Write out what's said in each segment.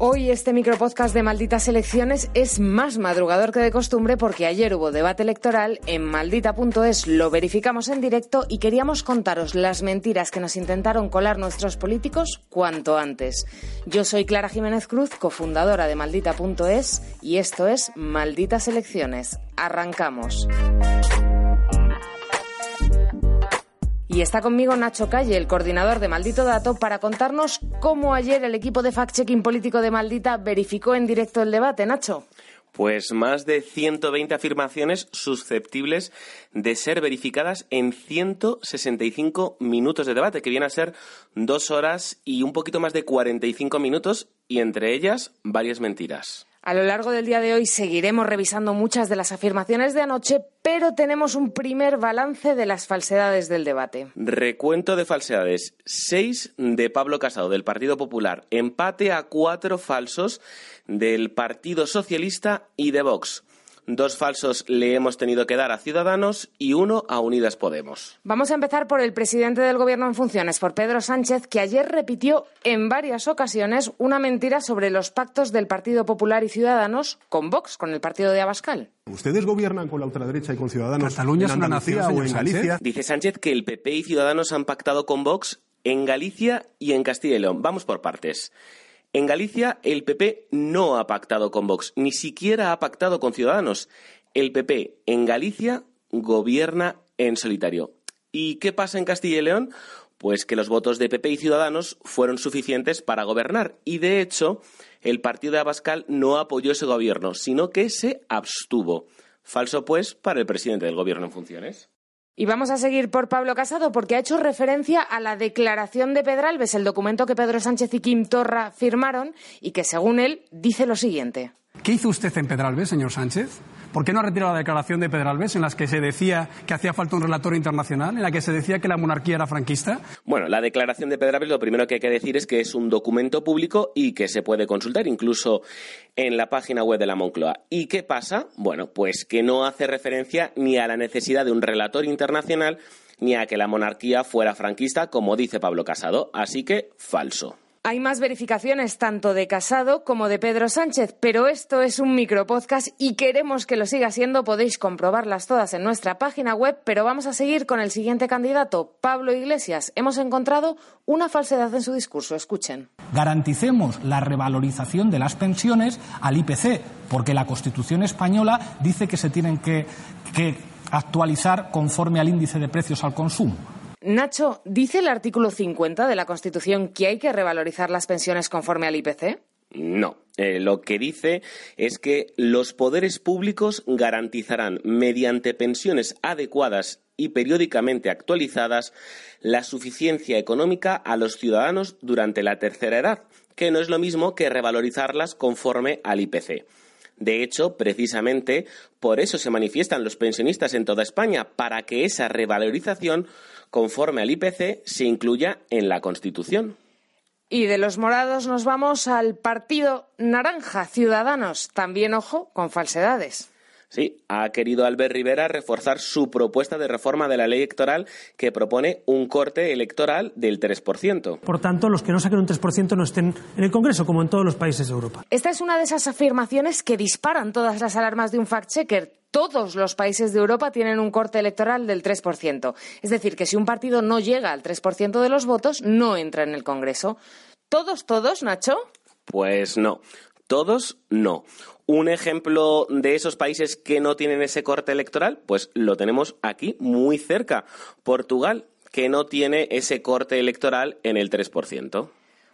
Hoy este micropodcast de Malditas Elecciones es más madrugador que de costumbre porque ayer hubo debate electoral en maldita.es, lo verificamos en directo y queríamos contaros las mentiras que nos intentaron colar nuestros políticos cuanto antes. Yo soy Clara Jiménez Cruz, cofundadora de maldita.es y esto es Malditas Elecciones. Arrancamos. Y está conmigo Nacho Calle, el coordinador de Maldito Dato, para contarnos cómo ayer el equipo de fact-checking político de Maldita verificó en directo el debate. Nacho. Pues más de 120 afirmaciones susceptibles de ser verificadas en 165 minutos de debate, que viene a ser dos horas y un poquito más de 45 minutos, y entre ellas varias mentiras. A lo largo del día de hoy seguiremos revisando muchas de las afirmaciones de anoche, pero tenemos un primer balance de las falsedades del debate. Recuento de falsedades. Seis de Pablo Casado, del Partido Popular. Empate a cuatro falsos del Partido Socialista y de Vox. Dos falsos le hemos tenido que dar a Ciudadanos y uno a Unidas Podemos. Vamos a empezar por el presidente del Gobierno en funciones, por Pedro Sánchez, que ayer repitió en varias ocasiones una mentira sobre los pactos del Partido Popular y Ciudadanos con Vox, con el partido de Abascal. ¿Ustedes gobiernan con la ultraderecha y con Ciudadanos Cataluña es una nación, o en Galicia? Dice Sánchez que el PP y Ciudadanos han pactado con Vox en Galicia y en Castilla y León. Vamos por partes. En Galicia, el PP no ha pactado con Vox, ni siquiera ha pactado con Ciudadanos. El PP en Galicia gobierna en solitario. ¿Y qué pasa en Castilla y León? Pues que los votos de PP y Ciudadanos fueron suficientes para gobernar. Y de hecho, el partido de Abascal no apoyó ese gobierno, sino que se abstuvo. Falso, pues, para el presidente del gobierno en funciones. Y vamos a seguir por Pablo Casado porque ha hecho referencia a la declaración de Pedralbes, el documento que Pedro Sánchez y Kim Torra firmaron y que, según él, dice lo siguiente. ¿Qué hizo usted en Pedralbes, señor Sánchez? ¿Por qué no ha retirado la declaración de Pedralbes en la que se decía que hacía falta un relator internacional, en la que se decía que la monarquía era franquista? Bueno, la declaración de Pedralbes lo primero que hay que decir es que es un documento público y que se puede consultar incluso en la página web de la Moncloa. ¿Y qué pasa? Bueno, pues que no hace referencia ni a la necesidad de un relator internacional ni a que la monarquía fuera franquista, como dice Pablo Casado. Así que falso. Hay más verificaciones tanto de Casado como de Pedro Sánchez, pero esto es un micropodcast y queremos que lo siga siendo. Podéis comprobarlas todas en nuestra página web, pero vamos a seguir con el siguiente candidato, Pablo Iglesias. Hemos encontrado una falsedad en su discurso. Escuchen. Garanticemos la revalorización de las pensiones al IPC, porque la Constitución española dice que se tienen que, que actualizar conforme al índice de precios al consumo. Nacho, ¿dice el artículo 50 de la Constitución que hay que revalorizar las pensiones conforme al IPC? No. Eh, lo que dice es que los poderes públicos garantizarán, mediante pensiones adecuadas y periódicamente actualizadas, la suficiencia económica a los ciudadanos durante la tercera edad, que no es lo mismo que revalorizarlas conforme al IPC. De hecho, precisamente por eso se manifiestan los pensionistas en toda España, para que esa revalorización conforme al IPC se incluya en la Constitución. Y de los morados nos vamos al partido naranja, Ciudadanos. También, ojo, con falsedades. Sí, ha querido Albert Rivera reforzar su propuesta de reforma de la ley electoral que propone un corte electoral del 3%. Por tanto, los que no saquen un 3% no estén en el Congreso, como en todos los países de Europa. Esta es una de esas afirmaciones que disparan todas las alarmas de un fact-checker. Todos los países de Europa tienen un corte electoral del 3%. Es decir, que si un partido no llega al 3% de los votos, no entra en el Congreso. ¿Todos, todos, Nacho? Pues no. Todos no. Un ejemplo de esos países que no tienen ese corte electoral, pues lo tenemos aquí muy cerca. Portugal, que no tiene ese corte electoral en el 3%.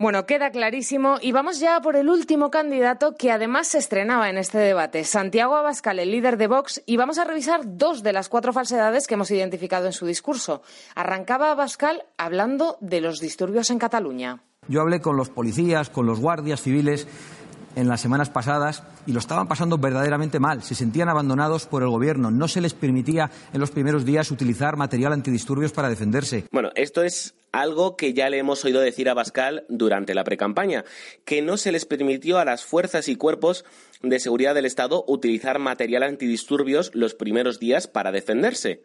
Bueno, queda clarísimo y vamos ya por el último candidato que además se estrenaba en este debate, Santiago Abascal, el líder de Vox, y vamos a revisar dos de las cuatro falsedades que hemos identificado en su discurso. Arrancaba Abascal hablando de los disturbios en Cataluña. Yo hablé con los policías, con los guardias civiles en las semanas pasadas y lo estaban pasando verdaderamente mal. Se sentían abandonados por el gobierno. No se les permitía en los primeros días utilizar material antidisturbios para defenderse. Bueno, esto es algo que ya le hemos oído decir a Bascal durante la precampaña, que no se les permitió a las fuerzas y cuerpos de seguridad del Estado utilizar material antidisturbios los primeros días para defenderse.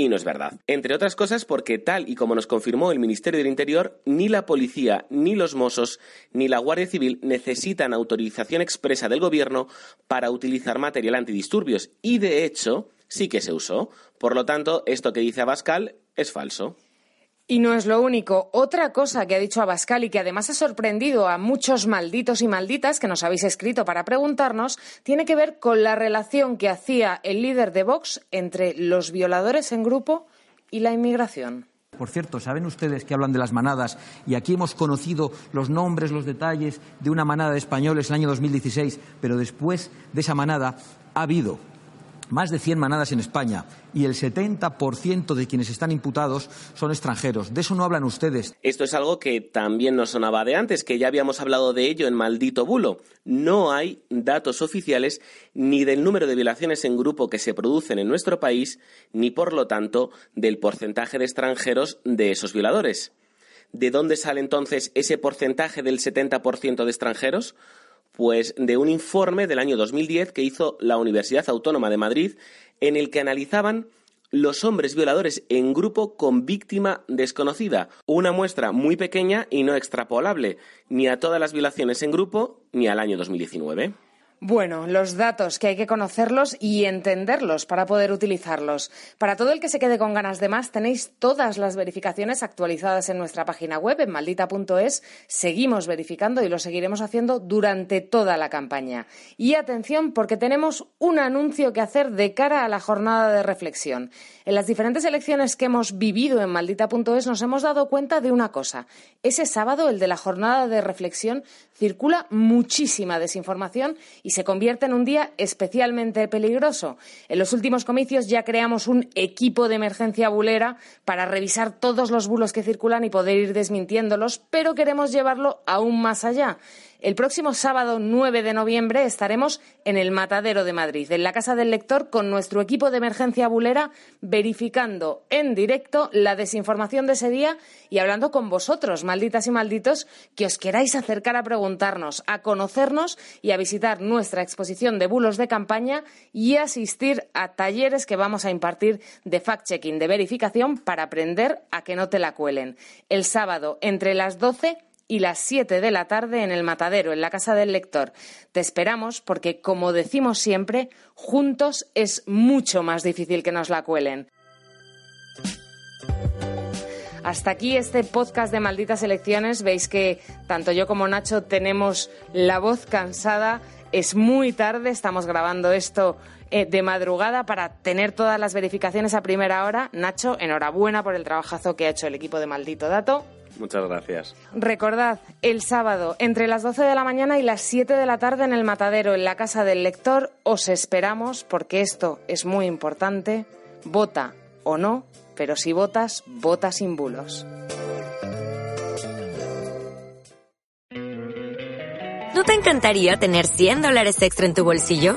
Y no es verdad. Entre otras cosas porque tal y como nos confirmó el Ministerio del Interior, ni la policía, ni los Mossos, ni la Guardia Civil necesitan autorización expresa del Gobierno para utilizar material antidisturbios. Y de hecho, sí que se usó. Por lo tanto, esto que dice Abascal es falso. Y no es lo único. Otra cosa que ha dicho Abascal y que además ha sorprendido a muchos malditos y malditas que nos habéis escrito para preguntarnos, tiene que ver con la relación que hacía el líder de Vox entre los violadores en grupo y la inmigración. Por cierto, ¿saben ustedes que hablan de las manadas? Y aquí hemos conocido los nombres, los detalles de una manada de españoles en el año 2016, pero después de esa manada ha habido más de 100 manadas en España y el 70% de quienes están imputados son extranjeros. De eso no hablan ustedes. Esto es algo que también nos sonaba de antes, que ya habíamos hablado de ello en Maldito Bulo. No hay datos oficiales ni del número de violaciones en grupo que se producen en nuestro país, ni por lo tanto del porcentaje de extranjeros de esos violadores. ¿De dónde sale entonces ese porcentaje del 70% de extranjeros? Pues de un informe del año 2010 que hizo la Universidad Autónoma de Madrid en el que analizaban los hombres violadores en grupo con víctima desconocida, una muestra muy pequeña y no extrapolable, ni a todas las violaciones en grupo ni al año 2019. Bueno, los datos que hay que conocerlos y entenderlos para poder utilizarlos. Para todo el que se quede con ganas de más, tenéis todas las verificaciones actualizadas en nuestra página web, en maldita.es. Seguimos verificando y lo seguiremos haciendo durante toda la campaña. Y atención, porque tenemos un anuncio que hacer de cara a la jornada de reflexión. En las diferentes elecciones que hemos vivido en maldita.es nos hemos dado cuenta de una cosa. Ese sábado, el de la jornada de reflexión, circula muchísima desinformación y se convierte en un día especialmente peligroso. En los últimos comicios ya creamos un equipo de emergencia bulera para revisar todos los bulos que circulan y poder ir desmintiéndolos, pero queremos llevarlo aún más allá. El próximo sábado 9 de noviembre estaremos en el Matadero de Madrid, en la Casa del Lector, con nuestro equipo de emergencia bulera, verificando en directo la desinformación de ese día y hablando con vosotros, malditas y malditos, que os queráis acercar a preguntarnos, a conocernos y a visitar nuestra exposición de bulos de campaña y asistir a talleres que vamos a impartir de fact-checking, de verificación, para aprender a que no te la cuelen. El sábado, entre las 12 y las 7 de la tarde en el Matadero, en la Casa del Lector. Te esperamos porque, como decimos siempre, juntos es mucho más difícil que nos la cuelen. Hasta aquí este podcast de Malditas Elecciones. Veis que tanto yo como Nacho tenemos la voz cansada. Es muy tarde, estamos grabando esto eh, de madrugada para tener todas las verificaciones a primera hora. Nacho, enhorabuena por el trabajazo que ha hecho el equipo de Maldito Dato. Muchas gracias. Recordad, el sábado, entre las 12 de la mañana y las 7 de la tarde en el Matadero, en la Casa del Lector, os esperamos porque esto es muy importante. Vota o no, pero si votas, vota sin bulos. ¿No te encantaría tener 100 dólares extra en tu bolsillo?